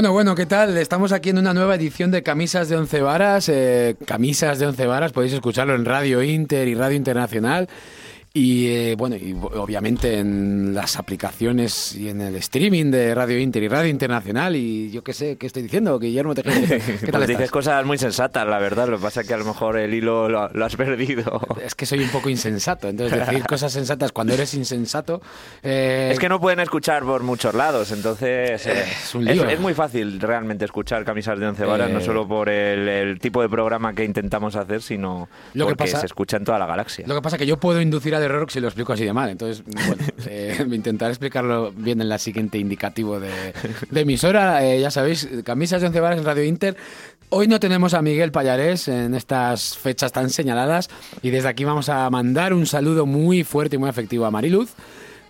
Bueno, bueno, ¿qué tal? Estamos aquí en una nueva edición de Camisas de Once Varas. Eh, Camisas de Once Varas, podéis escucharlo en Radio Inter y Radio Internacional. Y eh, bueno, y obviamente en las aplicaciones y en el streaming de Radio Inter y Radio Internacional. Y yo qué sé, ¿qué estoy diciendo? Guillermo Tejero. ¿Qué tal Pues dices estás? cosas muy sensatas, la verdad. Lo que pasa es que a lo mejor el hilo lo, lo has perdido. Es que soy un poco insensato. Entonces, decir cosas sensatas cuando eres insensato. eh, Es que no pueden escuchar por muchos lados, entonces eh, es un lío. es muy fácil realmente escuchar camisas de once varas, Eh, no solo por el, el tipo de programa que intentamos hacer, sino Lo que porque pasa- se escucha en toda la galaxia. Lo que pasa es que yo puedo inducir al error si lo explico así de mal. Entonces, bueno, eh, intentaré explicarlo bien en la siguiente indicativo de, de emisora. Eh, ya sabéis, camisas de once varas en Radio Inter. Hoy no tenemos a Miguel Payarés en estas fechas tan señaladas y desde aquí vamos a mandar un saludo muy fuerte y muy afectivo a Mariluz,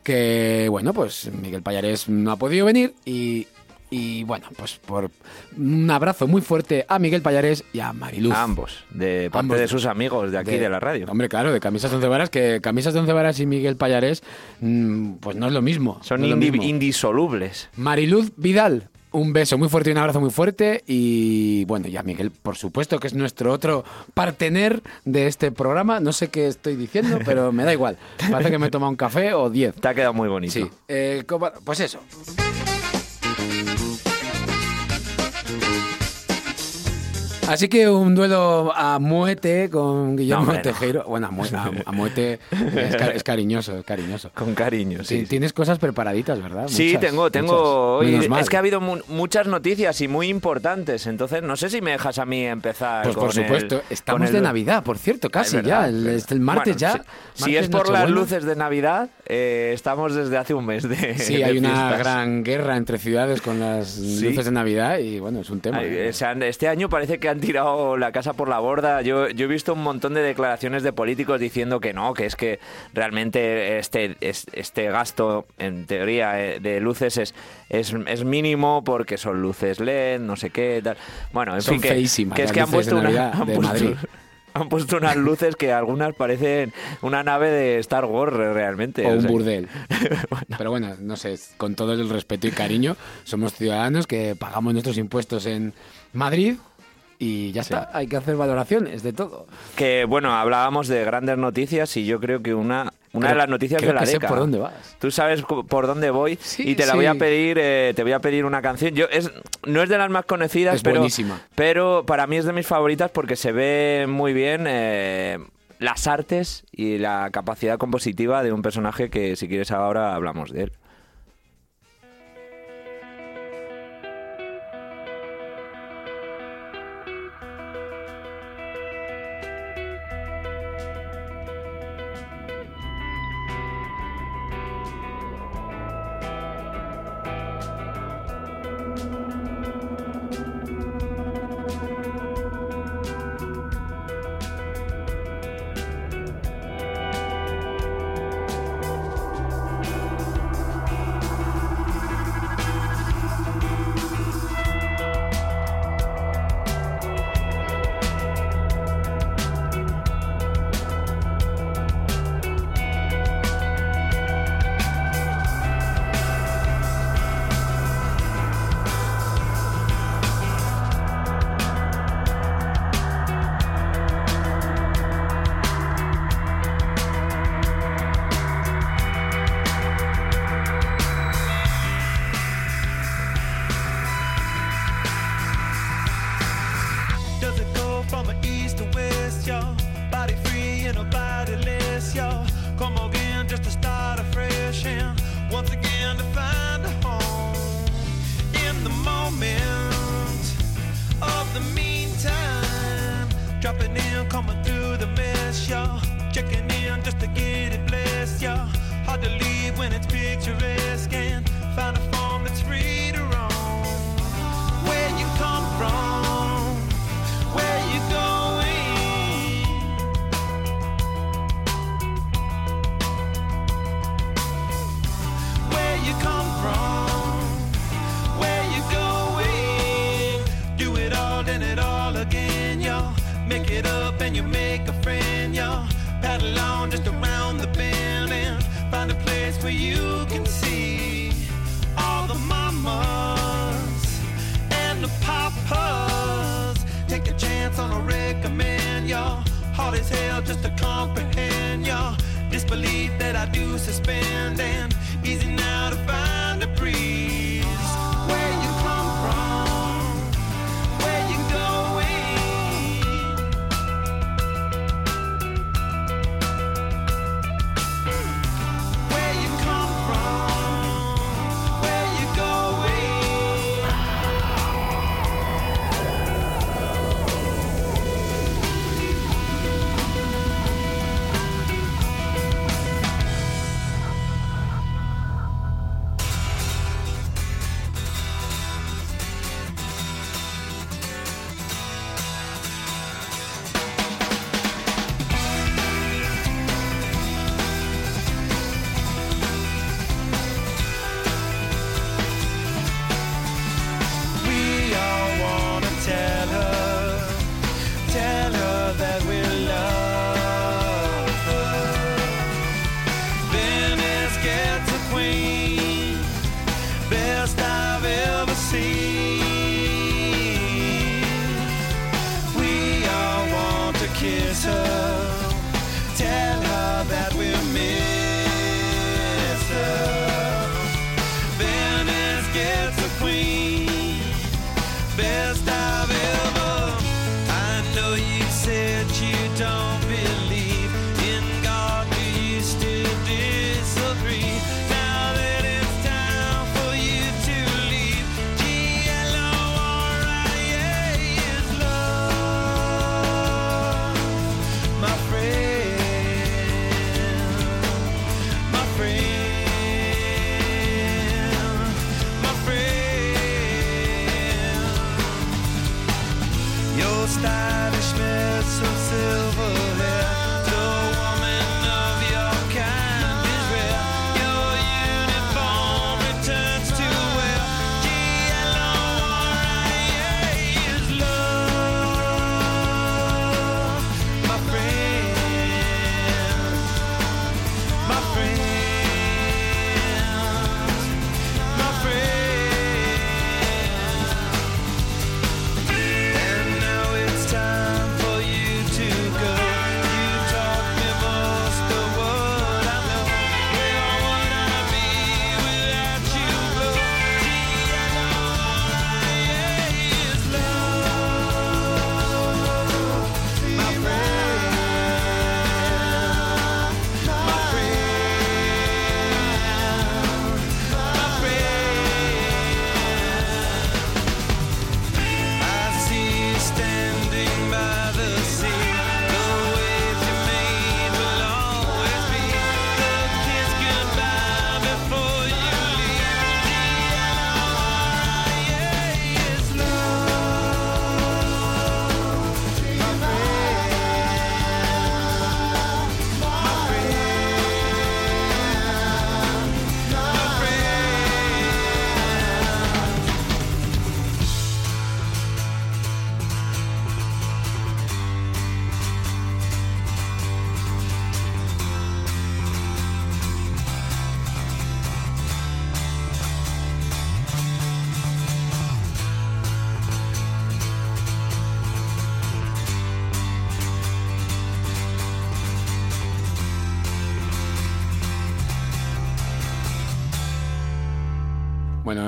que bueno, pues Miguel Payarés no ha podido venir y, y bueno, pues por un abrazo muy fuerte a Miguel Payarés y a Mariluz. A ambos, de parte Ambos. de sus amigos de aquí de, la radio. Hombre, claro, de camisas de once varas, que camisas de once varas y Miguel Payarés, mm, pues no es lo mismo. Son no es lo indi- mismo. indisolubles. Mariluz Vidal, un beso muy fuerte y un abrazo muy fuerte. Y bueno, ya Miguel, por supuesto, que es nuestro otro partener de este programa. No sé qué estoy diciendo, pero me da igual. Parece que me he tomado un café o diez. Te ha quedado muy bonito. Sí, eh, ¿cómo- pues eso. Así que un duelo a muerte con Guillermo No, hombre, no. Tejero. Bueno, a, mu- a- a muerte es, ca- es cariñoso, es cariñoso. Con cariño, sí. Tienes cosas preparaditas, ¿verdad? Sí, tengo, tengo. hoy- es que ha habido mu- muchas noticias y muy importantes, entonces no sé si me dejas a mí empezar. Pues por con supuesto, estamos el- de Navidad, por cierto, casi ya. El, verdad. este- el martes Bueno, ya. Si, es por las luces de Navidad, eh, estamos desde hace un mes de. Sí, de hay una gran guerra entre ciudades con las luces de Navidad y bueno, es un tema. Ay, eh, se han- este año parece que han tirado la casa por la borda. Yo, yo he visto un montón de declaraciones de políticos diciendo que no, que es que realmente este, es- este gasto, en teoría, eh, de luces es, es, es mínimo porque son luces LED, no sé qué, tal. Bueno, en Son fin, que, feísimas que es que han de puesto, una, han de puesto- Madrid. han puesto unas luces que algunas parecen una nave de Star Wars realmente. o o un sea, burdel. Pero bueno, no sé, con todo el respeto y cariño, somos ciudadanos que pagamos nuestros impuestos en Madrid y ya está, hay que hacer valoraciones de todo. Que bueno, hablábamos de grandes noticias y yo creo que una, una Creo- de las noticias de la década. por dónde vas. Tú sabes por dónde voy Sí, y te la voy a sí. pedir, eh, te voy a pedir una canción. Yo es no es de las más conocidas, Es pero buenísima. pero para mí es de mis favoritas porque se ve muy bien eh, las artes y la capacidad compositiva de un personaje que si quieres ahora hablamos de él. Hard as hell just to comprehend, y'all. Disbelief that I do suspend and easy now to find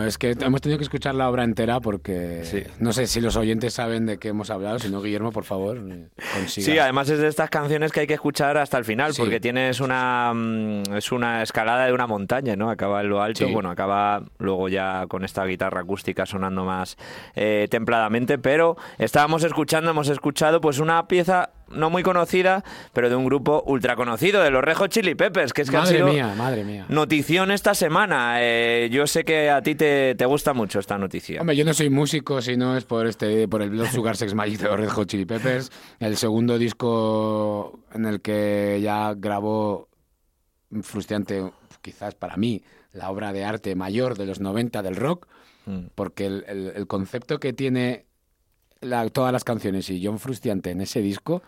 Bueno, es que hemos tenido que escuchar la obra entera porque Sí. no sé si los oyentes saben de qué hemos hablado, si no, Guillermo, por favor, eh, consiga. Sí, además es de estas canciones que hay que escuchar hasta el final, Sí. porque tienes una mm, es una escalada de una montaña, ¿no? Acaba en lo alto, Sí. bueno, acaba luego ya con esta guitarra acústica sonando más eh, templadamente, pero estábamos escuchando, hemos escuchado pues una pieza no muy conocida, pero de un grupo ultra conocido, de los Rejo Chili Peppers, que es que han Madre sido mía, madre mía. notición esta semana. Eh, yo sé que a ti te, te gusta mucho esta noticia. Hombre, yo no soy músico, si no es por este, por el Blood Sugar Sex Magic de los Red Hot Chili Peppers, el segundo disco en el que ya grabó frustrante, quizás para mí, la obra de arte mayor de los 90 del rock, Mm. porque el, el- el concepto que tiene la- todas las canciones y John Frustiante en ese disco,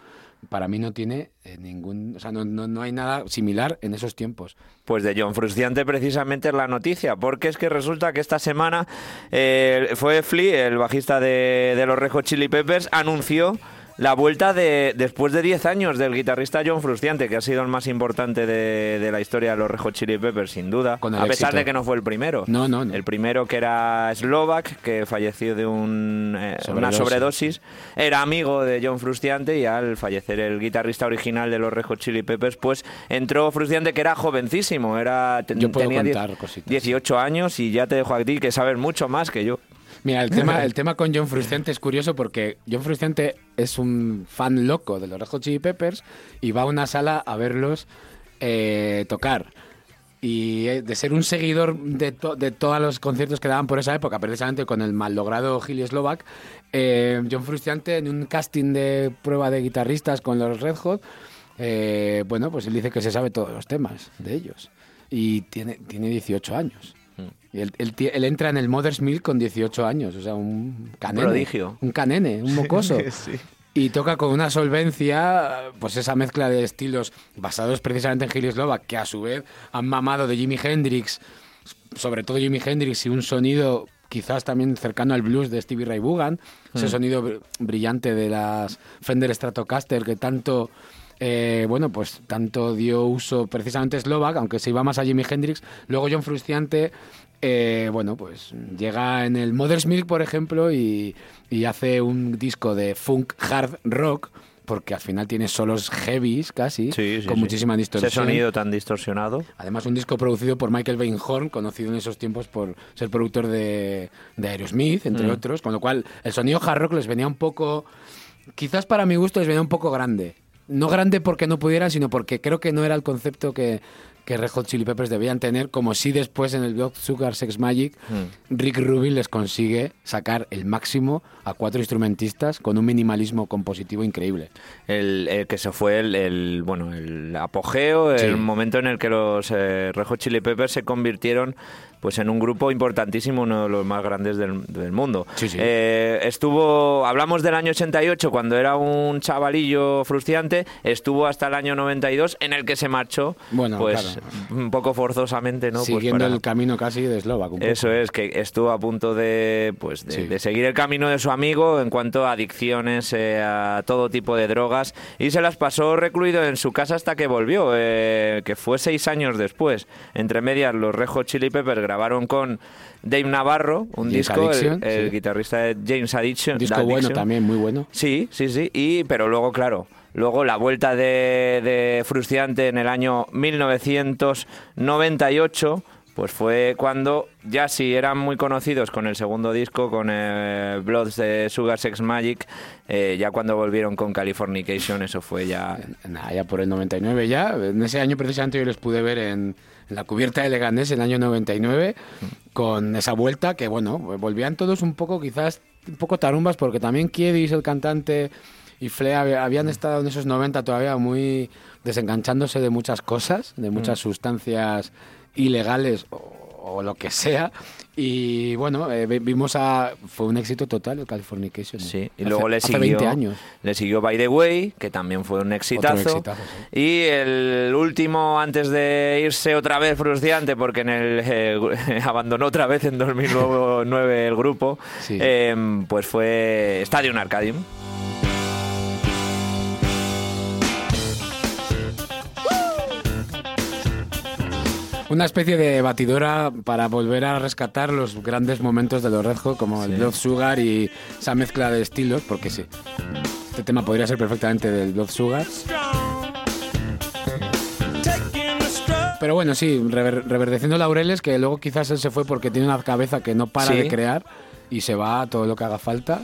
para mí no tiene eh, ningún... O sea, no, no, no hay nada similar en esos tiempos. Pues de John Frustiante precisamente es la noticia, porque es que resulta que esta semana eh, fue Flea, el bajista de, de los Red Hot Chili Peppers, anunció la vuelta de después de 10 años del guitarrista John Frustiante, que ha sido el más importante de, de la historia de los Red Hot Chili Peppers, sin duda, Con a pesar éxito. de que no fue el primero. No, no, no. El primero que era Slovak, que falleció de un, eh, una Sobredosis. era amigo de John Frustiante y al fallecer el guitarrista original de los Red Hot Chili Peppers, pues entró Frustiante que era jovencísimo, era Yo puedo tenía die- contar cositas. 18 años y ya te dejo a ti que sabes mucho más que yo. Mira, el tema, el tema con John Frusciante es curioso porque John Frusciante es un fan loco de los Red Hot Chili Peppers y va a una sala a verlos eh, tocar. Y eh, de ser un seguidor de, to- de todos los conciertos que daban por esa época, precisamente con el mal logrado Gilly Slovak, eh, John Frusciante en un casting de prueba de guitarristas con los Red Hot, eh, bueno, pues él dice que se sabe todos los temas de ellos. Y tiene, tiene 18 años. Y él, él ti- él entra en el Mother's Milk con 18 años, o sea, un canene. prodigio. Un canene, un mocoso. Y toca con una solvencia, pues esa mezcla de estilos basados precisamente en Gilly Slovak, que a su vez han mamado de Jimi Hendrix, sobre todo Jimi Hendrix, y un sonido quizás también cercano al blues de Stevie Ray Vaughan, ese sonido br- brillante de las Fender Stratocaster que tanto... eh, bueno, pues tanto dio uso precisamente Slovak, aunque se iba más a Jimi Hendrix. Luego John Frusciante, eh, bueno, pues llega en el Mother's Milk, por ejemplo, y, y hace un disco de funk hard rock, porque al final tiene solos heavies casi, con muchísima distorsión. Ese sonido tan distorsionado. Además, un disco producido por Michael Bainhorn, conocido en esos tiempos por ser productor de, de Aerosmith, entre Mm. otros, con lo cual el sonido hard rock les venía un poco, quizás para mi gusto les venía un poco grande. No grande porque no pudieran, sino porque creo que no era el concepto que, que Red Hot Chili Peppers debían tener, como si después en el Blood Sugar Sex Magic Mm. Rick Rubin les consigue sacar el máximo a cuatro instrumentistas con un minimalismo compositivo increíble. El, el que se fue el, el, bueno el apogeo, Sí. el momento en el que los eh, Red Hot Chili Peppers se convirtieron pues en un grupo importantísimo, uno de los más grandes del, del mundo. Sí, sí. Eh, estuvo, hablamos del año 88 cuando era un chavalillo frustrante, estuvo hasta el año 92 en el que se marchó, Bueno, pues claro. un poco forzosamente, ¿no? Pues Siguiendo para- el camino casi de Slovak. eso es, que estuvo a punto de, pues, de, Sí. de seguir el camino de su amigo en cuanto a adicciones, eh, a todo tipo de drogas, y se las pasó recluido en su casa hasta que volvió, eh, que fue seis años después. Entre medias, los Red Hot Chili Peppers grabaron con Dave Navarro, un James disco, el- Addiction, el, sí. guitarrista de James Addiction. Un disco Addiction. bueno también, muy bueno. Sí, sí, sí. Y, pero luego, claro, luego la vuelta de, de Frustiante en el año 1998, pues fue cuando ya sí eran muy conocidos con el segundo disco, con eh, Bloods de Sugar Sex Magic, eh, ya cuando volvieron con Californication, eso fue ya... Nada, ya por el 99 ya. En ese año precisamente yo les pude ver en, en la cubierta de Leganés en el año 99 con esa vuelta que, bueno, volvían todos un poco quizás un poco tarumbas porque también Kiedis, el cantante, y Flea hab- habían estado en esos 90 todavía muy desenganchándose de muchas cosas, de muchas sustancias ilegales o, o lo que sea. Y bueno, eh, vi- vimos a... Fue un éxito total el Californication. Sí, y Hace- luego le hace siguió, 20 años. le siguió By the Way, que también fue un exitazo. exitazo, Y el último, antes de irse otra vez frustrante, porque en el eh, abandonó otra vez en 2009 el grupo, Sí. eh, pues fue Stadium Arcadium. Una especie de batidora para volver a rescatar los grandes momentos de los Red Hot, como el Blood Sugar y esa mezcla de estilos, porque sí. Este tema podría ser perfectamente del Blood Sugar. Pero bueno, sí, rever- reverdeciendo laureles, que luego quizás él se fue porque tiene una cabeza que no para Sí. de crear y se va a todo lo que haga falta.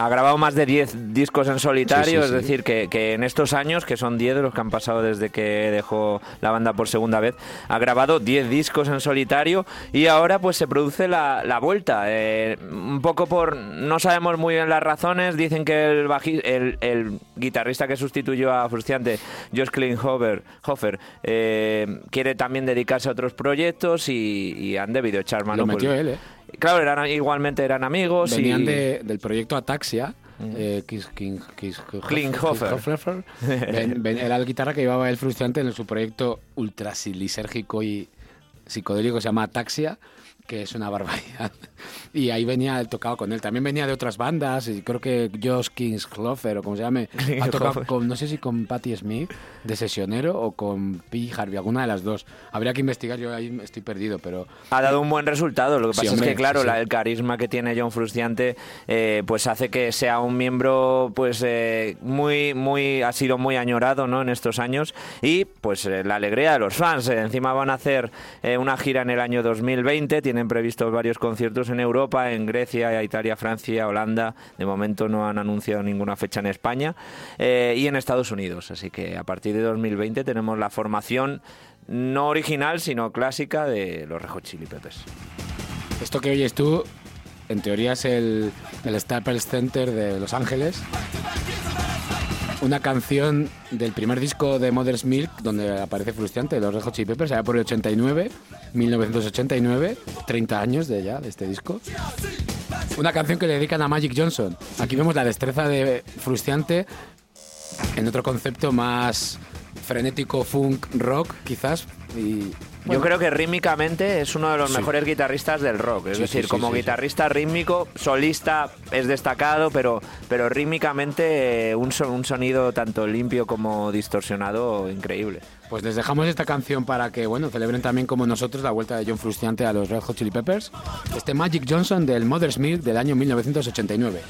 Ha grabado más de 10 discos en solitario, Sí, sí, es decir, que, que en estos años, que son 10 de los que han pasado desde que dejó la banda por segunda vez, ha grabado 10 discos en solitario y ahora pues se produce la, la vuelta. eh, un poco por, no sabemos muy bien las razones, dicen que el, baji- el, el guitarrista que sustituyó a Frustiante, Josh Klinghoffer, Hofer, eh, quiere también dedicarse a otros proyectos y, y han debido echar mano. Lo pues- metió él, ¿eh? Claro, eran, igualmente eran amigos Venían y... de- del proyecto Ataxia, eh, King- Klinghoffer. Klinghoffer, era la guitarra que llevaba el frustrante en su proyecto ultrasilisérgico y psicodélico que se llama Ataxia, que es una barbaridad. Y ahí venía, él tocaba con él. También venía de otras bandas, y creo que Josh Kingshofer, o como se llame, ha tocado con, no sé si con Patti Smith, de sesionero, o con P. Harvey, alguna de las dos. Habría que investigar, yo ahí estoy perdido, pero Ha dado un buen resultado. Lo que Sí, pasa hombre, es que, claro, sí, la- el carisma que tiene John Frustiante, eh, pues hace que sea un miembro, pues eh, muy, muy, ha sido muy añorado, ¿no? En estos años y, pues, eh, la alegría de los fans. Eh, encima van a hacer eh, una gira en el año 2020. Tienen previstos varios conciertos en Europa, en Grecia, Italia, Francia, Holanda. De momento no han anunciado ninguna fecha en España eh, y en Estados Unidos. Así que a partir de 2020 tenemos la formación no original, sino clásica de los Red Hot Chili Peppers. Esto que oyes tú, en teoría es el, el Staples Center de Los Ángeles. Una canción del primer disco de Mother's Milk, donde aparece Frustrante, los Red Hot Chili Peppers, allá por el 89, 1989, 30 años de ya, de este disco. Una canción que le dedican a Magic Johnson. Aquí vemos la destreza de Frustrante en otro concepto más frenético, funk, rock, quizás. Y, Yo creo que rítmicamente es uno de los Sí. mejores guitarristas del rock. Es Sí, decir, sí, sí, como sí, sí. guitarrista rítmico, solista es destacado, pero, pero rítmicamente eh, un, son- un sonido tanto limpio como distorsionado increíble. Pues les dejamos esta canción para que, bueno, celebren también como nosotros la vuelta de John Frustiante a los Red Hot Chili Peppers. Este Magic Johnson del Mother's Milk del año 1989.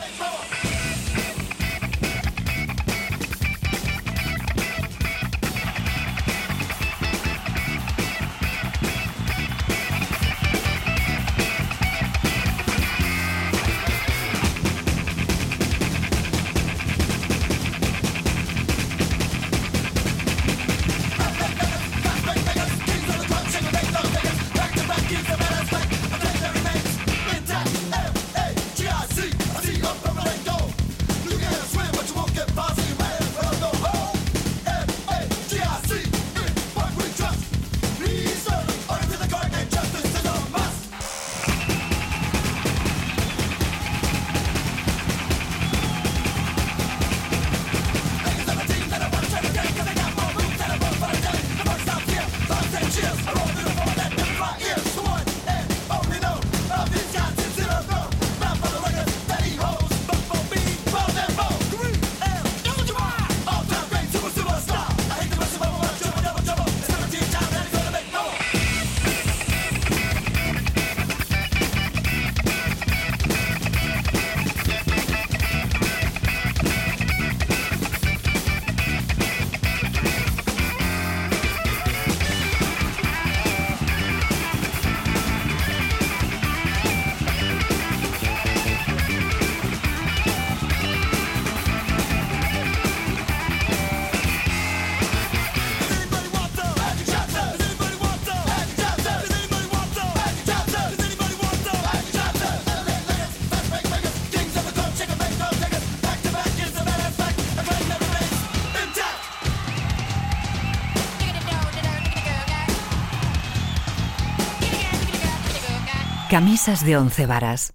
De once varas.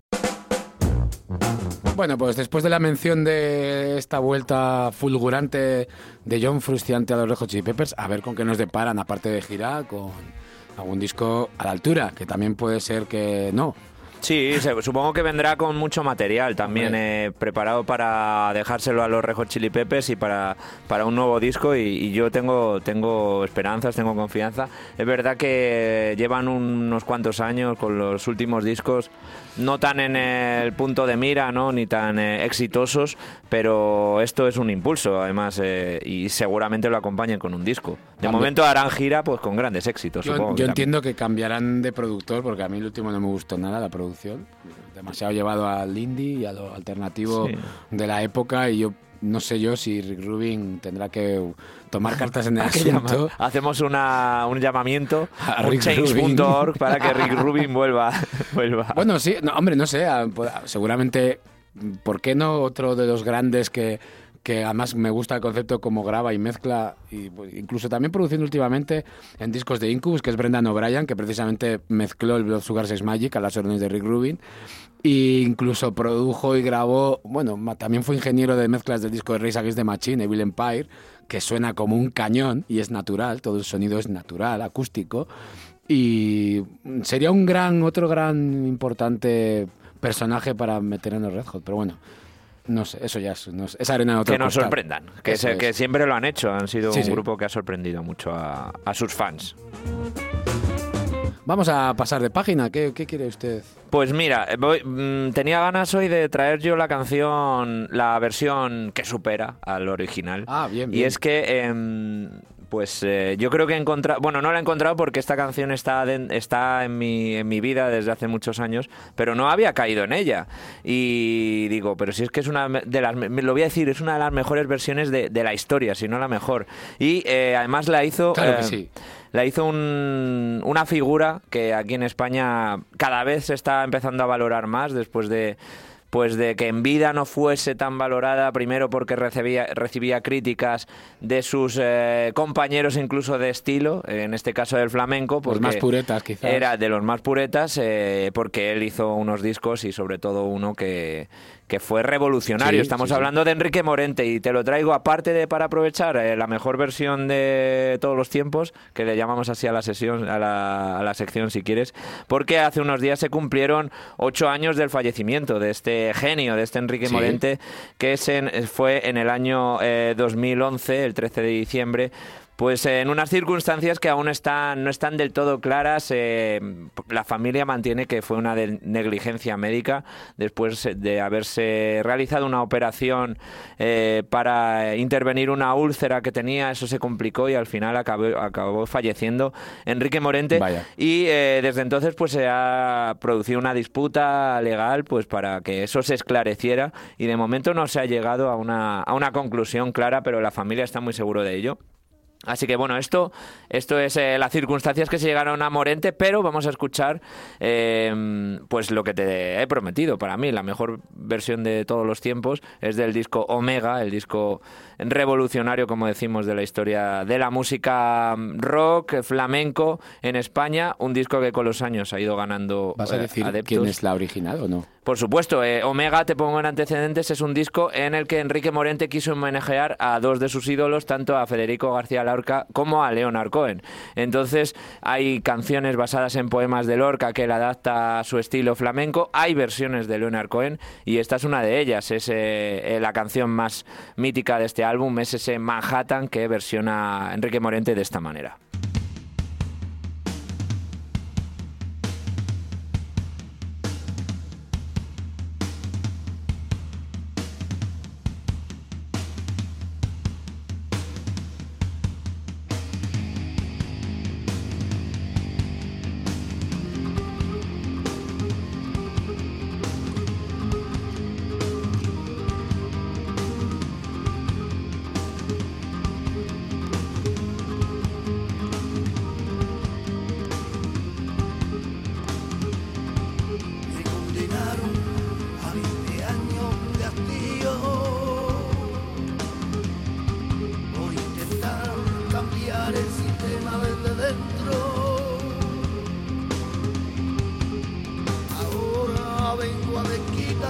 Bueno, pues después de la mención de esta vuelta fulgurante de John Frustiante a los Red Hot Chili Peppers, a ver con qué nos deparan, aparte de gira, con algún disco a la altura, que también puede ser que no. Sí, supongo que vendrá con mucho material también eh, preparado para dejárselo a los Red Hot Chili Peppers y para, para un nuevo disco y, y yo tengo, tengo esperanzas, tengo confianza. Es verdad que llevan unos cuantos años con los últimos discos no tan en el punto de mira, ¿no? ni tan eh, exitosos, pero esto es un impulso además eh, y seguramente lo acompañen con un disco. De momento harán gira pues con grandes éxitos. Yo, supongo yo que también. entiendo que cambiarán de productor, porque a mí el último no me gustó nada, la producción. Demasiado llevado al indie y a lo alternativo Sí. de la época, y yo no sé yo si Rick Rubin tendrá que tomar cartas en el asunto. Hacemos una, un llamamiento A change.org Rubin. para que Rick Rubin vuelva. vuelva. Bueno, sí, no, hombre, no sé, pues, seguramente, ¿por qué no otro de los grandes que, que además me gusta el concepto como graba y mezcla, y pues, incluso también produciendo últimamente en discos de Incubus, que es Brendan O'Brien, que precisamente mezcló el Blood Sugar Sex Magic a las órdenes de Rick Rubin, E incluso produjo y grabó, bueno, también fue ingeniero de mezclas del disco de Rage Against the Machine, Evil Empire, que suena como un cañón y es natural, todo el sonido es natural, acústico. Y sería un gran, otro gran importante personaje para meter en el Red Hot, pero bueno, no sé, eso ya es, no sé, es arena de otro que nos costal. sorprendan, que, se- que siempre lo han hecho, han sido Sí, un sí. grupo que ha sorprendido mucho a, a sus fans. Vamos a pasar de página, ¿qué, qué quiere usted? Pues mira, eh, voy- mm, tenía ganas hoy de traer yo la canción, la versión que supera al original. Ah, bien, Y bien. es que, em, pues eh, yo creo que he encontrado, bueno, no la he encontrado porque esta canción está, está en, mi, en mi vida desde hace muchos años, pero no había caído en ella. Y digo, pero si es que es una de las, lo voy a decir, es una de las mejores versiones de, de la historia, si no la mejor. Y eh, además la hizo... Claro que eh, sí. la hizo un- una figura que aquí en España cada vez se está empezando a valorar más después de pues de que en vida no fuese tan valorada, primero porque recibía, recibía críticas de sus eh, compañeros incluso de estilo, en este caso del flamenco, Los más puretas, quizás. era de los más puretas, eh, porque él hizo unos discos y sobre todo uno que, que fue revolucionario. Sí, Estamos sí, sí. hablando de Enrique Morente y te lo traigo aparte de para aprovechar eh, la mejor versión de todos los tiempos, que le llamamos así a la sesión, a la, a la sección si quieres, porque hace unos días se cumplieron ocho años del fallecimiento de este genio, de este Enrique. Morente, que es en- fue en el año eh, 2011, el 13 de diciembre. Pues en unas circunstancias que aún están, no están del todo claras, eh, la familia mantiene que fue una negligencia médica después de haberse realizado una operación eh, para intervenir una úlcera que tenía, eso se complicó y al final acabó, acabó falleciendo Enrique Morente. Vaya. Y eh, desde entonces pues se ha producido una disputa legal pues para que eso se esclareciera y de momento no se ha llegado a una, a una conclusión clara, pero la familia está muy seguro de ello. Así que bueno, esto, esto es eh, las circunstancias que se llegaron a Morente, pero vamos a escuchar eh, pues lo que te he prometido. Para mí, la mejor versión de todos los tiempos es del disco Omega, el disco revolucionario, como decimos, de la historia de la música mm, rock, flamenco en España. Un disco que con los años ha ido ganando ¿Vas a eh, decir quién es la original o no? Por supuesto, eh, Omega, te pongo en antecedentes, es un disco en el que Enrique Morente quiso homenajear a dos de sus ídolos, tanto a Federico García Como a Leonard Cohen. Entonces, hay canciones basadas en poemas de Lorca que él adapta a su estilo flamenco, hay versiones de Leonard Cohen y esta es una de ellas, es eh, eh, la canción más mítica de este álbum, es ese Manhattan que versiona Enrique Morente de esta manera.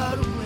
claro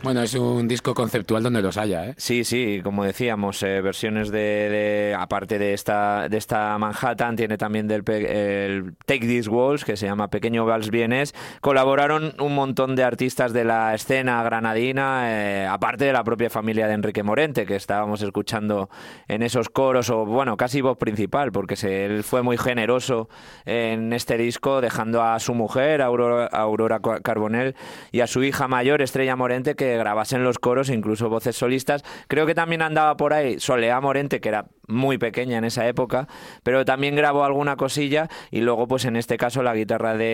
Bueno, es un disco conceptual donde los haya, ¿eh? Sí, sí, como decíamos, eh, versiones de, de- aparte de esta de esta Manhattan, tiene también del el Take These Walls, que se llama Pequeño Vals Vienes. Colaboraron un montón de artistas de la escena granadina, eh, aparte de la propia familia de Enrique Morente, que estábamos escuchando en esos coros, o bueno, casi voz principal, porque se, él fue muy generoso en este disco, dejando a su mujer, Aurora, Aurora Carbonell, y a su hija mayor, Estrella Morente, que grabasen los coros, incluso voces solistas. Creo que también andaba por ahí Soleá Morente, que era muy pequeña en esa época, pero también grabó alguna cosilla y luego, pues en este caso, la guitarra de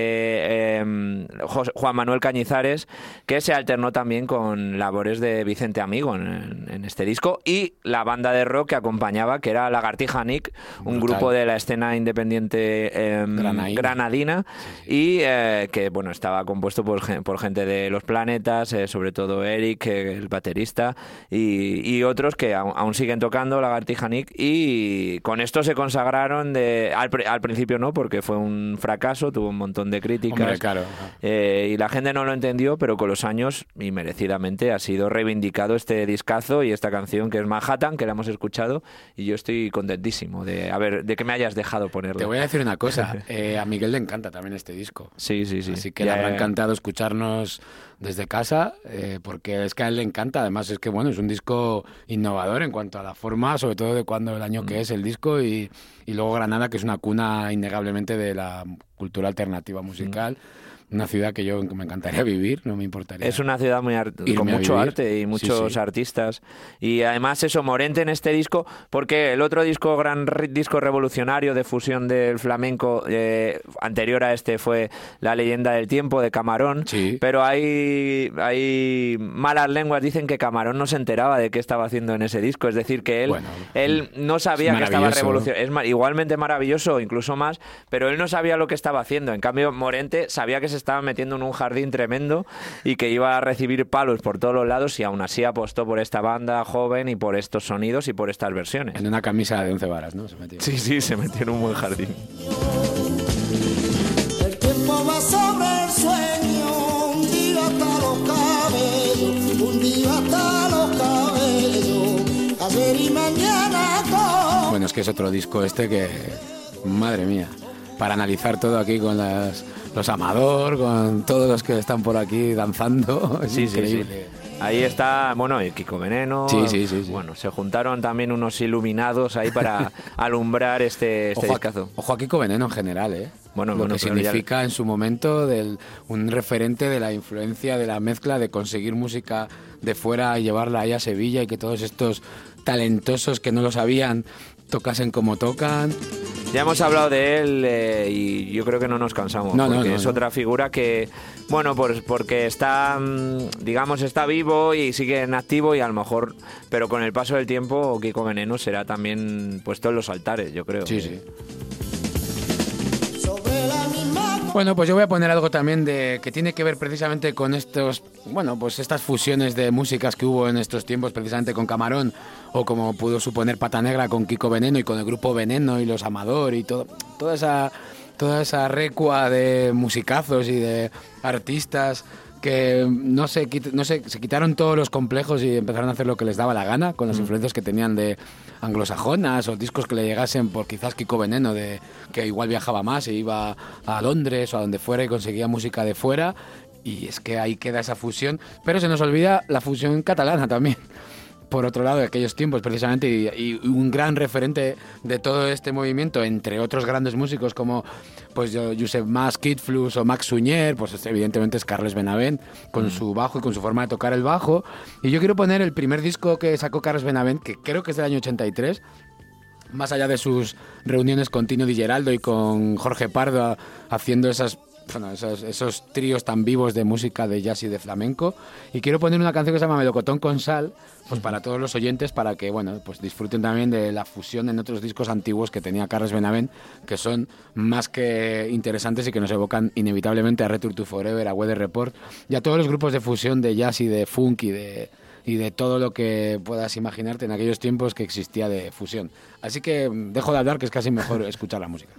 eh, Jos- Juan Manuel Cañizares, que se alternó también con labores de Vicente Amigo en, en este disco y la banda de rock que acompañaba, que era Lagartija Nick, un Brutal. grupo de la escena independiente eh, Granaína. granadina y eh, que bueno estaba compuesto por, gen- por gente de los planetas, eh, sobre todo Eric, eh, el baterista, y, y otros que aún, aún siguen tocando, Lagartija Nick, y con esto se consagraron de al, al principio no, porque fue un fracaso, tuvo un montón de críticas. Hombre, claro. Eh, y la gente no lo entendió, pero con los años, y merecidamente, ha sido reivindicado este discazo y esta canción que es Manhattan, que la hemos escuchado, y yo estoy contentísimo de, a ver, de que me hayas dejado ponerlo. Te voy a decir una cosa. eh, a Miguel le encanta también este disco. Sí, sí, sí. Así que le habrá encantado escucharnos desde casa, eh, porque es que a él le encanta. Además, es que bueno, es un disco innovador en cuanto a la forma, sobre todo de cuando el año Mm. que es el disco, y, y luego Granada, que es una cuna innegablemente de la cultura alternativa musical. Una ciudad que yo me encantaría vivir, no me importaría. Es una ciudad muy con mucho arte y Sí, muchos sí. artistas. Y además eso, Morente en este disco, porque el otro disco, gran disco revolucionario de fusión del flamenco eh, anterior a este fue La leyenda del tiempo de Camarón. Sí. Pero hay, hay malas lenguas, dicen que Camarón no se enteraba de qué estaba haciendo en ese disco. Es decir, que él, Bueno, él no sabía es que estaba revolucionando. Es igualmente maravilloso, incluso más, pero él no sabía lo que estaba haciendo. En cambio, Morente sabía que se estaba metiendo en un jardín tremendo y que iba a recibir palos por todos los lados y aún así apostó por esta banda joven y por estos sonidos y por estas versiones. En una camisa de once varas, ¿no? Se metió. Sí, sí, se metió en un buen jardín. El tiempo va sobre el sueño, un día hasta los cabellos, un día hasta los cabellos, ayer y mañana todo. Bueno, es que es otro disco este que, madre mía, para analizar todo aquí con las, los Amador, con todos los que están por aquí danzando, es Sí, sí, increíble. sí. Ahí está, bueno, y Kiko Veneno. Sí, sí, sí. Bueno, se juntaron también unos iluminados ahí para alumbrar este, este Ojo, a, discazo. ojo a Kiko Veneno en general, ¿eh? Bueno, Lo bueno, que ya- significa en su momento del, un referente de la influencia, de la mezcla, de conseguir música de fuera y llevarla ahí a Sevilla y que todos estos talentosos que no lo sabían tocasen como tocan. Ya hemos hablado de él eh, y yo creo que no nos cansamos. No, no, porque no, es no. otra figura que, bueno, pues porque está, mm, digamos, está vivo y sigue en activo y a lo mejor, pero con el paso del tiempo, Kiko Veneno será también puesto en los altares, yo creo. Sí, sí. Bueno, pues yo voy a poner algo también de que tiene que ver precisamente con estos, bueno, pues estas fusiones de músicas que hubo en estos tiempos, precisamente con Camarón, o como pudo suponer Pata Negra con Kiko Veneno y con el grupo Veneno y los Amador y todo, toda esa, toda esa recua de musicazos y de artistas que no se, no se, se quitaron todos los complejos y empezaron a hacer lo que les daba la gana con las influencias que tenían de anglosajonas o discos que le llegasen por quizás Kiko Veneno de que igual viajaba más e iba a Londres o a donde fuera y conseguía música de fuera. Y es que ahí queda esa fusión. Pero se nos olvida la fusión catalana también por otro lado de aquellos tiempos precisamente y, y un gran referente de todo este movimiento entre otros grandes músicos como pues yo, Josep Mas, Kid Flux o Max Suñer pues evidentemente es Carles Benavent con su bajo y con su forma de tocar el bajo. Y yo quiero poner el primer disco que sacó Carles Benavent que creo que es del año 83 más allá de sus reuniones con Tino Di Geraldo y con Jorge Pardo haciendo esas bueno, esos, tríos tan vivos de música de jazz y de flamenco y quiero poner una canción que se llama Melocotón con sal pues para todos los oyentes para que bueno pues disfruten también de la fusión en otros discos antiguos que tenía Carlos Benavent que son más que interesantes y que nos evocan inevitablemente a Return to Forever, a Weather Report y a todos los grupos de fusión de jazz y de funk y de y de todo lo que puedas imaginarte en aquellos tiempos que existía de fusión. Así que mm, dejo de hablar, que es casi mejor escuchar la música.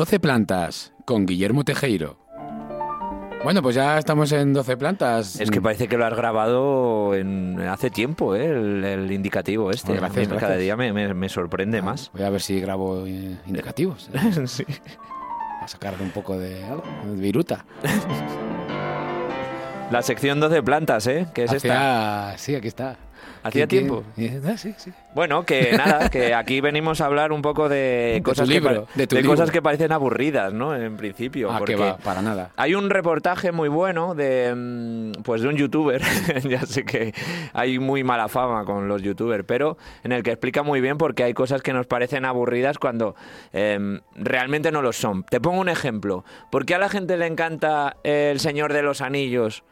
12 plantas con Guillermo Tejeiro. Bueno, pues ya estamos en 12 plantas. Es que parece que lo has grabado en, hace tiempo, ¿eh? el, el indicativo este. Bueno, gracias, Cada gracias. día me, me- me sorprende más. Voy a ver si grabo eh, indicativos. Sí. A sacar un poco de algo, de viruta. La sección 12 plantas, ¿eh? Que es esta. Sí, aquí está. ¿Hacía ¿Quién- tiempo? quién- Ah, sí, sí. Bueno, que nada, que aquí venimos a hablar un poco de De cosas, que, de cosas que parecen aburridas, ¿no? En principio. Ah, porque que va, para nada. Hay un reportaje muy bueno de mm, pues de un youtuber, ya sé que hay muy mala fama con los youtubers, pero en el que explica muy bien por qué hay cosas que nos parecen aburridas cuando em, realmente no lo son. Te pongo un ejemplo. ¿Por qué a la gente le encanta El Señor de los Anillos?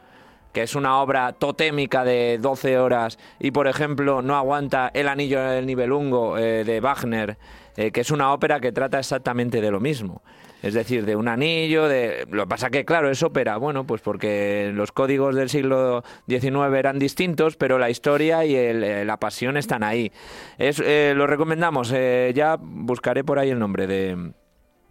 Que es una obra totémica de 12 horas y por ejemplo no aguanta El Anillo del Nibelungo eh, de Wagner, eh, que es una ópera que trata exactamente de lo mismo. Es decir, de un anillo, de... Lo que pasa que, claro, es ópera, bueno, pues porque los códigos del siglo XIX eran distintos, pero la historia y el, eh, la pasión están ahí. Es, eh, lo recomendamos, ya buscaré por ahí el nombre de,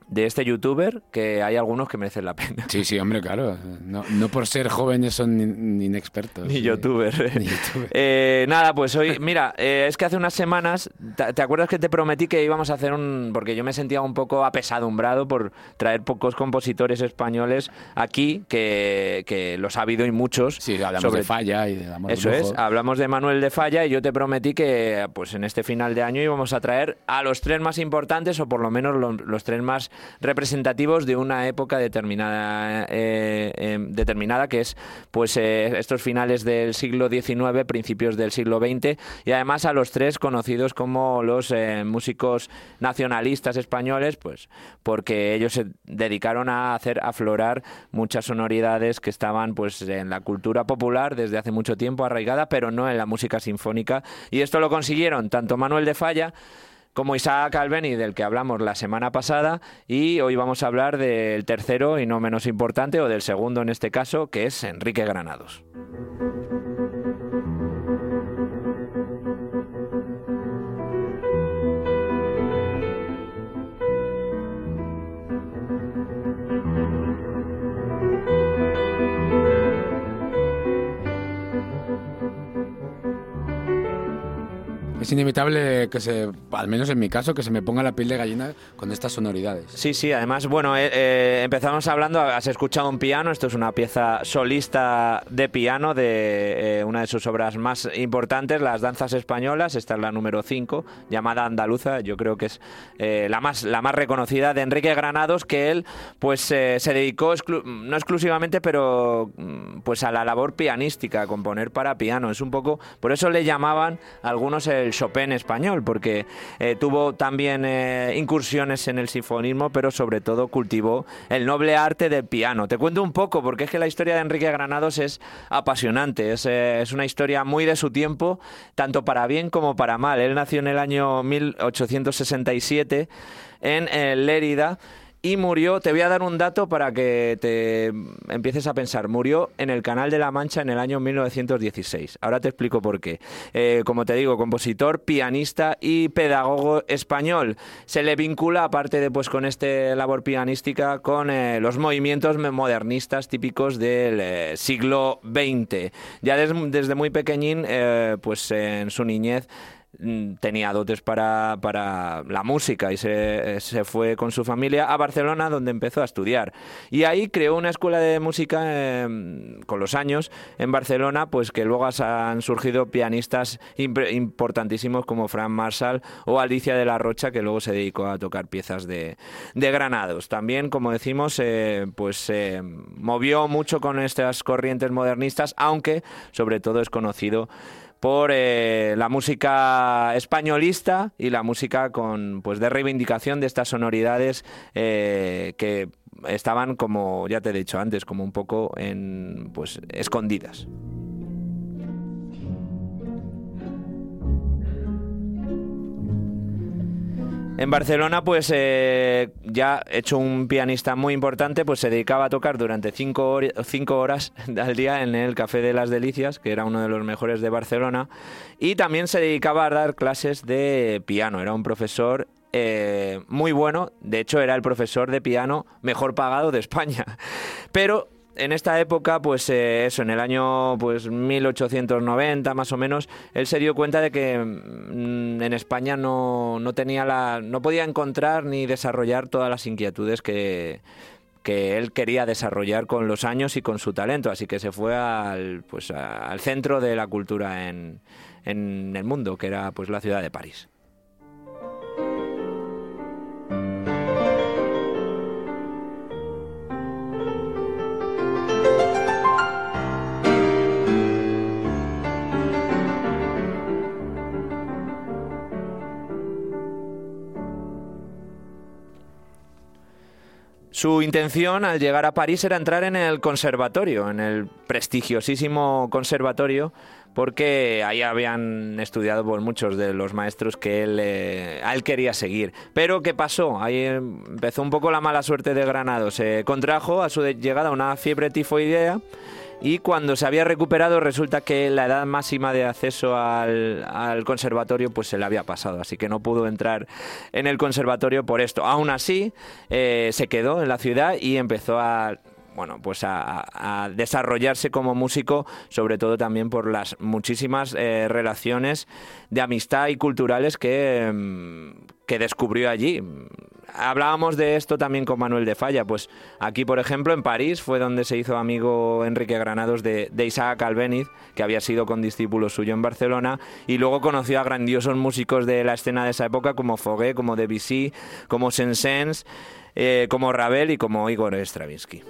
de este youtuber, que hay algunos que merecen la pena. Sí, sí, hombre, claro. No, no por ser jóvenes son in- inexpertos. Ni Sí. youtuber. Ni youtuber. Eh, nada, pues hoy, mira, eh, es que hace unas semanas, ¿te, te acuerdas que te prometí que íbamos a hacer un... porque yo me sentía un poco apesadumbrado por traer pocos compositores españoles aquí, que, que los ha habido y muchos. Sí, hablamos sobre- de falla y de amor Eso brujo. es, hablamos de Manuel de Falla y yo te prometí que pues en este final de año íbamos a traer a los tres más importantes o por lo menos lo- los, tres más representativos de una época determinada, eh, eh, determinada que es pues eh, estos finales del siglo XIX, principios del siglo XX y además a los tres conocidos como los eh, músicos nacionalistas españoles, pues porque ellos se dedicaron a hacer aflorar muchas sonoridades que estaban pues en la cultura popular desde hace mucho tiempo arraigada, pero no en la música sinfónica. Y esto lo consiguieron tanto Manuel de Falla como Isaac Albeni, del que hablamos la semana pasada, y hoy vamos a hablar del tercero y no menos importante, o del segundo en este caso, que es Enrique Granados. Es inevitable que se, al menos en mi caso, que se me ponga la piel de gallina con estas sonoridades. Sí, sí, además, bueno, eh, eh, empezamos hablando, has escuchado un piano, esto es una pieza solista de piano de eh, una de sus obras más importantes, Las Danzas Españolas, esta es la número 5, llamada Andaluza, yo creo que es eh, la, más, la más reconocida de Enrique Granados, que él pues eh, se dedicó, exclu- no exclusivamente, pero mm, pues a la labor pianística, a componer para piano, es un poco, por eso le llamaban algunos el Chopin español, porque eh, tuvo también eh, incursiones en el sinfonismo, pero sobre todo cultivó el noble arte del piano. Te cuento un poco, porque es que la historia de Enrique Granados es apasionante, es, eh, es una historia muy de su tiempo, tanto para bien como para mal. Él nació en el año 1867 en Lérida. Y murió, te voy a dar un dato para que te empieces a pensar, murió en el Canal de la Mancha en el año 1916. Ahora te explico por qué. Eh, como te digo, compositor, pianista y pedagogo español. Se le vincula, aparte de pues con este labor pianística, con eh, los movimientos modernistas típicos del eh, siglo XX. Ya des- desde muy pequeñín, pues en su niñez tenía dotes para, para la música y se, se fue con su familia a Barcelona donde empezó a estudiar. Y ahí creó una escuela de música eh, con los años en Barcelona, pues que luego han surgido pianistas importantísimos como Fran Marshall o Alicia de la Rocha, que luego se dedicó a tocar piezas de, de Granados. También, como decimos, eh, pues se movió mucho con estas corrientes modernistas, aunque sobre todo es conocido por eh, la música españolista y la música con pues de reivindicación de estas sonoridades eh, que estaban como ya te he dicho antes como un poco en pues escondidas En Barcelona, pues eh, ya hecho un pianista muy importante, pues se dedicaba a tocar durante cinco, horas al día en el Café de las Delicias, que era uno de los mejores de Barcelona, y también se dedicaba a dar clases de piano, era un profesor eh, muy bueno. De hecho, era el profesor de piano mejor pagado de España. Pero en esta época, pues eh, eso, en el año pues 1890 más o menos, él se dio cuenta de que mm, en España no, no tenía la, no podía encontrar ni desarrollar todas las inquietudes que que él quería desarrollar con los años y con su talento, así que se fue al, pues, a- al centro de la cultura en, en el mundo, que era pues la ciudad de París. Su intención al llegar a París era entrar en el conservatorio, en el prestigiosísimo conservatorio, porque ahí habían estudiado pues, muchos de los maestros que él, eh, él quería seguir. Pero ¿qué pasó? Ahí empezó un poco la mala suerte de Granado. Se contrajo a su llegada una fiebre tifoidea y cuando se había recuperado resulta que la edad máxima de acceso al, conservatorio pues se le había pasado, así que no pudo entrar en el conservatorio por esto. Aún así, eh, se quedó en la ciudad y empezó a bueno, pues a, desarrollarse como músico, sobre todo también por las muchísimas eh, relaciones de amistad y culturales que, mm, que descubrió allí. Hablábamos de esto también con Manuel de Falla, pues aquí, por ejemplo, en París fue donde se hizo amigo Enrique Granados de, Isaac Albéniz, que había sido condiscípulo suyo en Barcelona, y luego conoció a grandiosos músicos de la escena de esa época como Foguet, como Debussy, como Saint-Saëns, eh, como Ravel y como Igor Stravinsky.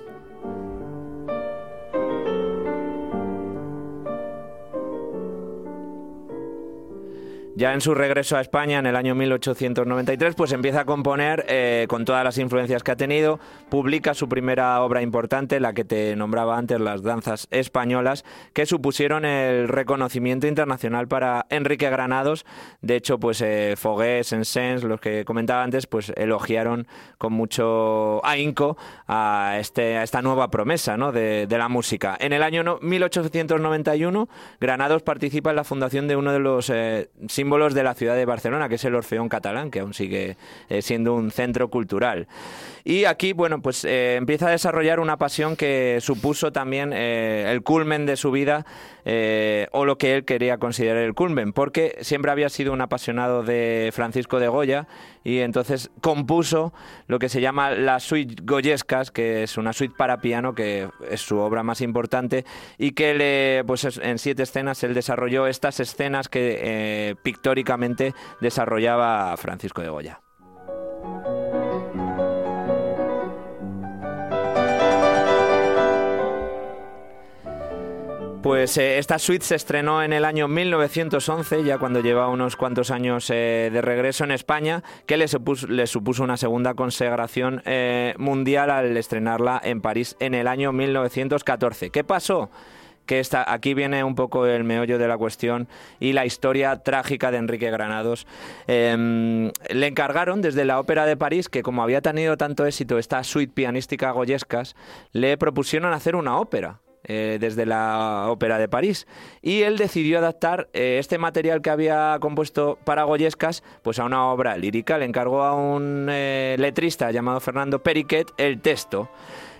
Ya en su regreso a España en el año 1893, pues empieza a componer eh, con todas las influencias que ha tenido, publica su primera obra importante, la que te nombraba antes, Las Danzas Españolas, que supusieron el reconocimiento internacional para Enrique Granados. De hecho, pues eh, Foguet, Saint-Saëns, los que comentaba antes, pues elogiaron con mucho ahínco a, este, a esta nueva promesa ¿no? de, la música. En el año no- 1891, Granados participa en la fundación de uno de los eh, símbolos de la ciudad de Barcelona, que es el Orfeón Catalán, que aún sigue eh, siendo un centro cultural. Y aquí, bueno, pues eh, empieza a desarrollar una pasión que supuso también eh, el culmen de su vida, o lo que él quería considerar el culmen, porque siempre había sido un apasionado de Francisco de Goya y entonces compuso lo que se llama la suite goyescas, que es una suite para piano, que es su obra más importante, y que le, pues es- en siete escenas él desarrolló estas escenas que eh, pictóricamente desarrollaba Francisco de Goya. Pues eh, esta suite se estrenó en el año 1911, ya cuando lleva unos cuantos años eh, de regreso en España, que le supuso, le supuso una segunda consagración eh, mundial al estrenarla en París en el año 1914. ¿Qué pasó? que está, aquí viene un poco el meollo de la cuestión y la historia trágica de Enrique Granados. Eh, le encargaron desde la Ópera de París, que como había tenido tanto éxito esta suite pianística Goyescas, le propusieron hacer una ópera. Eh, desde la Ópera de París y él decidió adaptar eh, este material que había compuesto para Goyescas pues a una obra lírica le encargó a un eh, letrista llamado Fernando Periquet el texto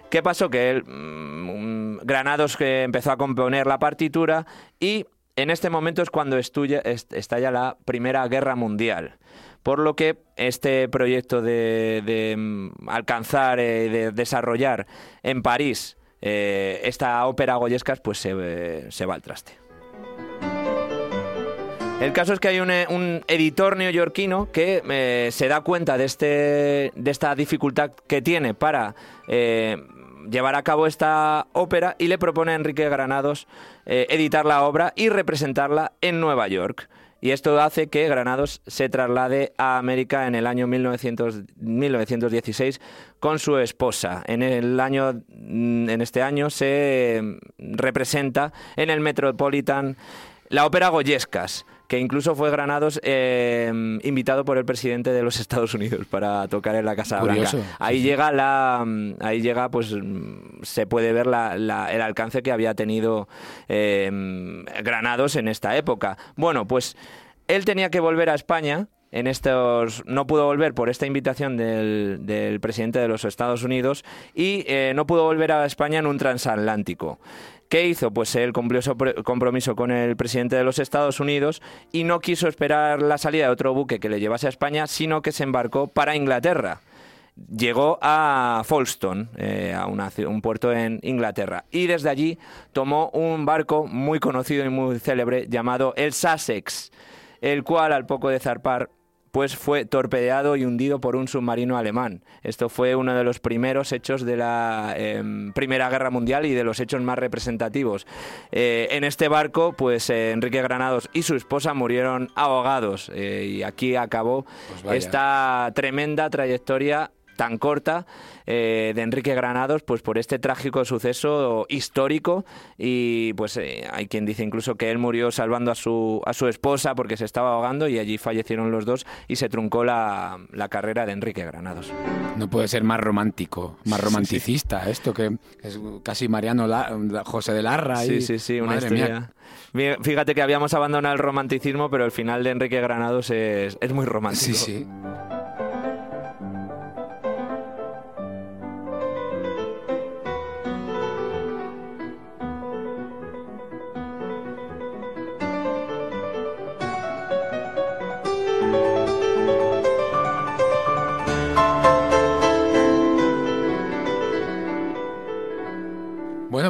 ¿Qué pasó? Que él, mm, Granados que empezó a componer la partitura y en este momento es cuando estalla la Primera Guerra Mundial. Por lo que este proyecto de, mm, alcanzar, de desarrollar en París eh, esta ópera goyescas, pues se, eh, se va al traste. El caso es que hay un, eh, editor neoyorquino que se da cuenta de, este, de esta dificultad que tiene para llevar a cabo esta ópera y le propone a Enrique Granados editar la obra y representarla en Nueva York. Y esto hace que Granados se traslade a América en el año 1900 1916 con su esposa. En el año, mm, en este año se mm, representa en el Metropolitan la ópera Goyescas, que incluso fue Granados eh, invitado por el presidente de los Estados Unidos para tocar en la Casa Curioso. Blanca. Ahí llega la, ahí llega, pues se puede ver la- la- el alcance que había tenido eh, Granados en esta época. Bueno, pues él tenía que volver a España en estos no pudo volver por esta invitación del, del presidente de los Estados Unidos y eh, no pudo volver a España en un transatlántico. ¿Qué hizo? Pues él cumplió su compromiso con el presidente de los Estados Unidos y no quiso esperar la salida de otro buque que le llevase a España, sino que se embarcó para Inglaterra. Llegó a Folkestone, eh, a una un puerto en Inglaterra, y desde allí tomó un barco muy conocido y muy célebre llamado el Sussex, el cual al poco de zarpar pues fue torpedeado y hundido por un submarino alemán. Esto fue uno de los primeros hechos de la em, Primera Guerra Mundial y de los hechos más representativos. Eh, en este barco, pues eh, Enrique Granados y su esposa murieron ahogados eh, y aquí acabó Pues esta tremenda trayectoria tan corta eh, de Enrique Granados pues por este trágico suceso histórico y pues eh, hay quien dice incluso que él murió salvando a su a su esposa porque se estaba ahogando y allí fallecieron los dos y se truncó la, la carrera de Enrique Granados. No puede ser más romántico, más romanticista esto, que es casi Mariano La- José de Larra. Sí, y- sí, sí, una mía. historia. Fíjate que habíamos abandonado el romanticismo, pero el final de Enrique Granados es, es muy romántico. Sí, sí.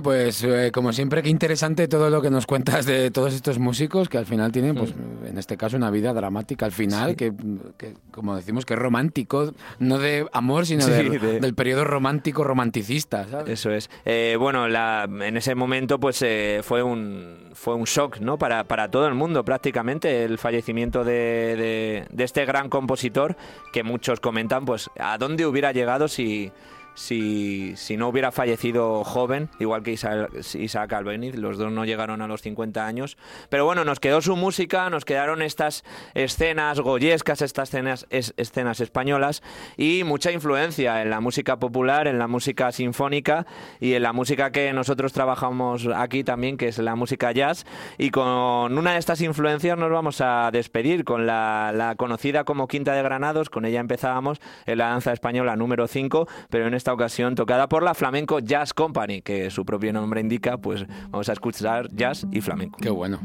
Pues eh, como siempre, qué interesante todo lo que nos cuentas de todos estos músicos que al final tienen, pues en este caso, una vida dramática al final, que, que, como decimos, que es romántico, no de amor, sino Sí, de- de- del periodo romántico romanticista, ¿sabes? Eso es. Eh, bueno, la- en ese momento pues eh, fue un fue un shock, ¿no? Para, para todo el mundo prácticamente el fallecimiento de, de- de este gran compositor que muchos comentan pues a dónde hubiera llegado si si, si no hubiera fallecido joven, igual que Isaac, Isaac Albeniz, los dos no llegaron a los 50 años. Pero bueno, nos quedó su música, nos quedaron estas escenas goyescas, estas escenas, es- escenas españolas y mucha influencia en la música popular, en la música sinfónica y en la música que nosotros trabajamos aquí también, que es la música jazz. Y con una de estas influencias nos vamos a despedir con la, la conocida como Quinta de Granados, con ella empezábamos en la danza española número 5, pero en esta ocasión tocada por la Flamenco Jazz Company, que su propio nombre indica, pues vamos a escuchar jazz y flamenco. Qué bueno.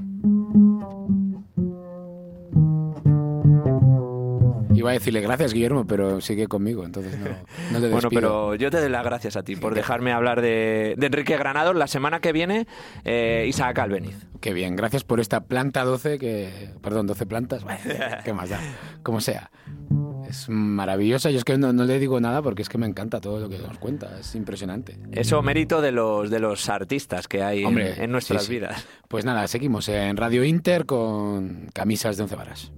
Iba a decirle gracias, Guillermo, pero sigue conmigo, entonces no, no Bueno, despido. pero yo te doy las gracias a ti por dejarme hablar de, de Enrique Granados. La semana que viene, eh, Isaac Albeniz. Qué bien, gracias por esta planta 12, que, perdón, 12 plantas, bueno, qué más da, como sea. Es maravillosa, yo es que no, no le digo nada porque es que me encanta todo lo que nos cuenta, es impresionante. Eso mérito de los, de los artistas que hay en- Hombre, en, nuestras sí, sí. vidas. Pues nada, seguimos en Radio Inter con camisas de once varas.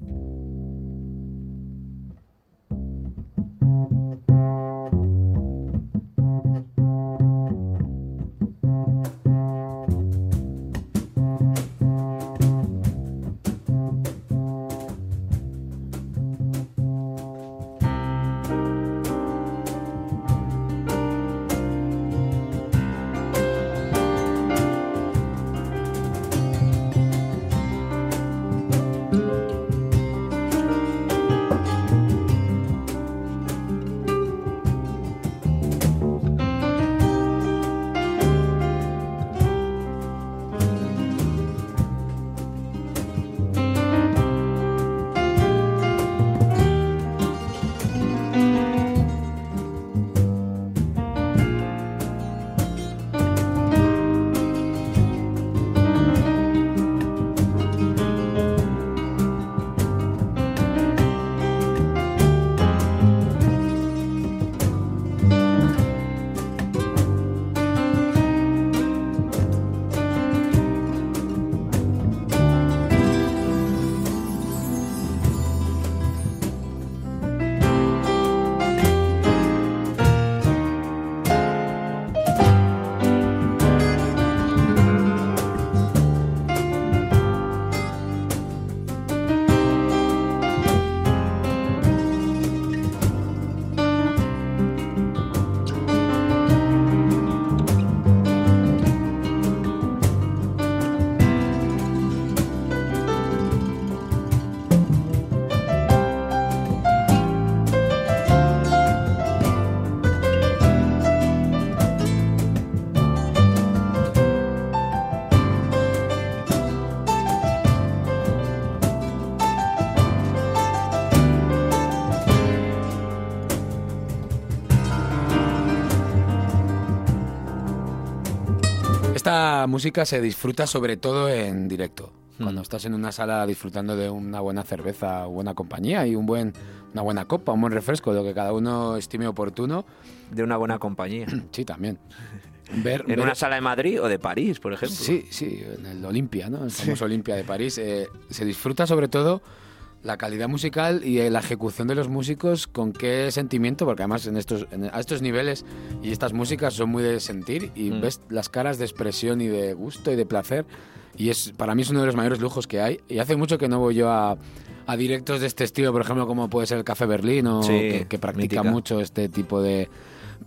Esta música se disfruta sobre todo en directo. Cuando Mm. estás en una sala disfrutando de una buena cerveza, buena compañía y un buen, una buena copa, un buen refresco, lo que cada uno estime oportuno, De una buena compañía. sí, también. Ver, ¿En ver- una sala de Madrid o de París, por ejemplo? Sí, sí, en el Olimpia, ¿no? El famoso Olimpia de París. eh, se disfruta sobre todo la calidad musical y eh, la ejecución de los músicos con qué sentimiento, porque además en estos, en- a estos niveles y estas músicas son muy de sentir y Mm. ves las caras de expresión y de gusto y de placer y es para mí es uno de los mayores lujos que hay y hace mucho que no voy yo a, a directos de este estilo, por ejemplo, como puede ser el Café Berlín o Sí, que, que practica mítica. mucho este tipo de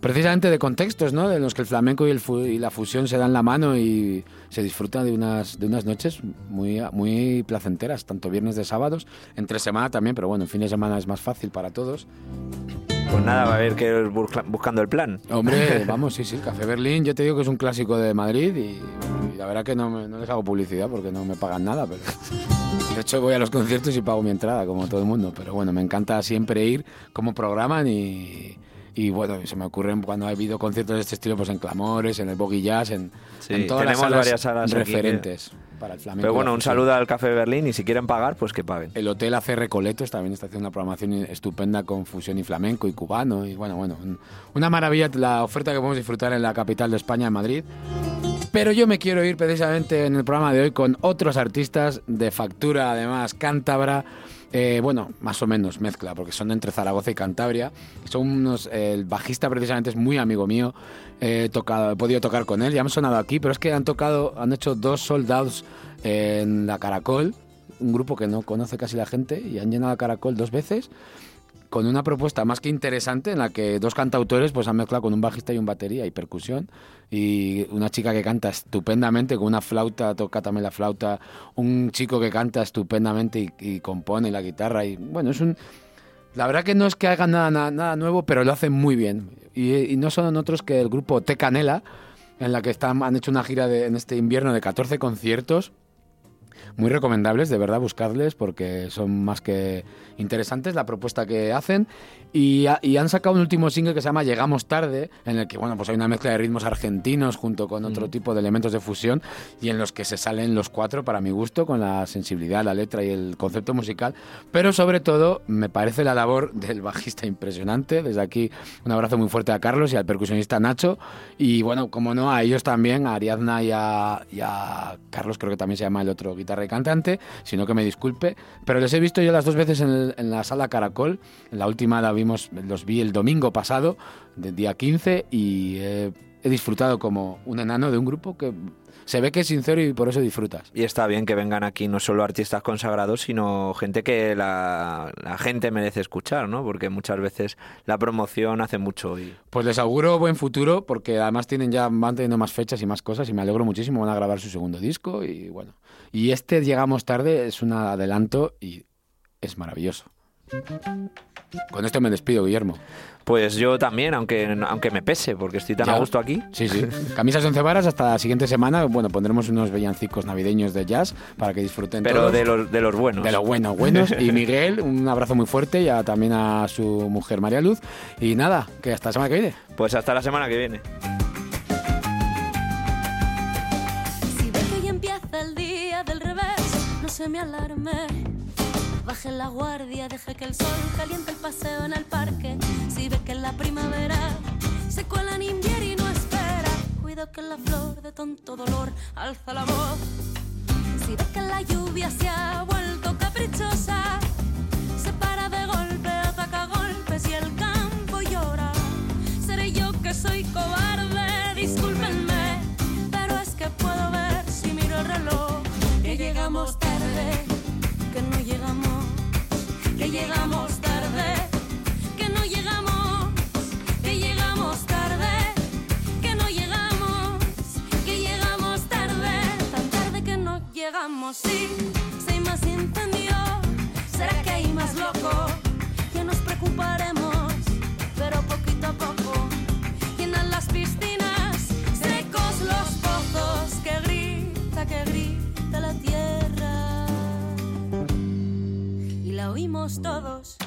precisamente de contextos, ¿no? En los que el flamenco y, el fu- y la fusión se dan la mano y se disfruta de unas, de unas noches muy, muy placenteras, tanto viernes de sábados, entre semana también, pero bueno, en fin de semana es más fácil para todos. Pues nada, va a haber que ir busca- buscando el plan. Hombre, vamos, sí, sí, el Café Berlín, yo te digo que es un clásico de Madrid y, y la verdad que no, me- no les hago publicidad porque no me pagan nada, pero de hecho voy a los conciertos y pago mi entrada, como todo el mundo, pero bueno, me encanta siempre ir como programan y, y bueno, se me ocurren cuando ha habido conciertos de este estilo, pues en Clamores, en el Boggy Jazz, en, Sí, en todas las salas varias salas aquí referentes para el flamenco. Pero bueno, un saludo al Café Berlín y si quieren pagar, pues que paguen. El Hotel ACR Coletos también está haciendo una programación estupenda con fusión y flamenco y cubano. Y bueno, bueno, un- una maravilla la oferta que podemos disfrutar en la capital de España, en Madrid. Pero yo me quiero ir precisamente en el programa de hoy con otros artistas de factura, además, cántabra. Eh, bueno, más o menos mezcla, porque son entre Zaragoza y Cantabria. Son unos. el bajista, precisamente, es muy amigo mío. He, tocado, he podido tocar con él, ya han sonado aquí, pero es que han tocado, han hecho dos sold outs en la Caracol, un grupo que no conoce casi la gente, y han llenado a Caracol dos veces con una propuesta más que interesante en la que dos cantautores pues han mezclado con un bajista y un batería y percusión. Y una chica que canta estupendamente con una flauta, toca también la flauta, un chico que canta estupendamente y, compone la guitarra. Y bueno, es un... La verdad que no es que hagan nada, nada, nuevo, pero lo hacen muy bien. Y, no son otros que el grupo Te Canela, en la que están, han hecho una gira en este invierno de 14 conciertos muy recomendables, de verdad, buscarles porque son más que interesantes la propuesta que hacen. Y, ha- y han sacado un último single que se llama Llegamos tarde, en el que bueno, pues hay una mezcla de ritmos argentinos junto con otro tipo de elementos de fusión y en los que se salen los cuatro, para mi gusto, con la sensibilidad, la letra y el concepto musical. Pero sobre todo, me parece la labor del bajista impresionante. Desde aquí, un abrazo muy fuerte a Carlos y al percusionista Nacho. Y bueno, como no, a ellos también, a Ariadna y a, y a Carlos, creo que también se llama el otro guitarra cantante, sino que me disculpe. Pero les he visto yo las dos veces en, el- en la sala Caracol. La última la vimos, los vi el domingo pasado, del día 15, y eh, he disfrutado como un enano de un grupo que se ve que es sincero y por eso disfrutas. Y está bien que vengan aquí no solo artistas consagrados, sino gente que la, la gente merece escuchar, ¿no? Porque muchas veces la promoción hace mucho y... Pues les auguro buen futuro porque además tienen ya van teniendo más fechas y más cosas y me alegro muchísimo. Van a grabar su segundo disco y bueno. Y este llegamos tarde es un adelanto y es maravilloso. Con esto me despido, Guillermo. Pues yo también, aunque, aunque me pese, porque estoy tan Ya. a gusto aquí. Sí, sí. Camisas once varas hasta la siguiente semana. Bueno, pondremos unos villancicos navideños de jazz para que disfruten Pero todos. de los, de los buenos. De los buenos, buenos. Y Miguel, un abrazo muy fuerte y a- también a su mujer María Luz. Y nada, que hasta la semana que viene. Pues hasta la semana que viene. Si ve que ya empieza el día del revés, no se me alarme. Baje la guardia, deje que el sol caliente el paseo en el parque. Si ve que la primavera se cuela en invierno y no espera, cuida que la flor de tonto dolor alza la voz. Si ve que la lluvia se ha vuelto caprichosa, se para de golpe, ataca golpes y el campo llora. Seré yo que soy cobarde, discúlpenme, pero es que puedo ver si miro el reloj que llegamos tarde, que no llegamos, que llegamos llegamos, sí, más incendio, será que hay más loco, que nos preocuparemos, pero poquito a poco, llenan las piscinas, secos los pozos, que grita, que grita la tierra, y la oímos todos.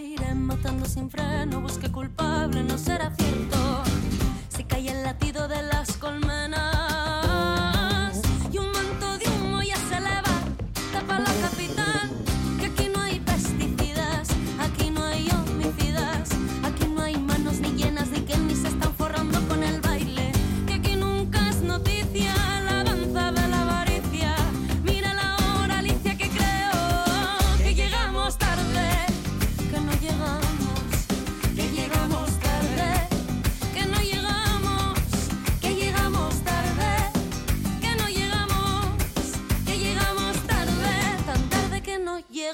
aire, matando sin freno, busque culpable, no será cierto. Se cae el latido de la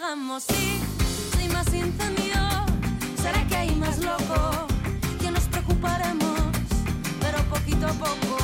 hagamos, sí, hay más incendio, será que hay más loco, que nos preocuparemos, pero poquito a poco.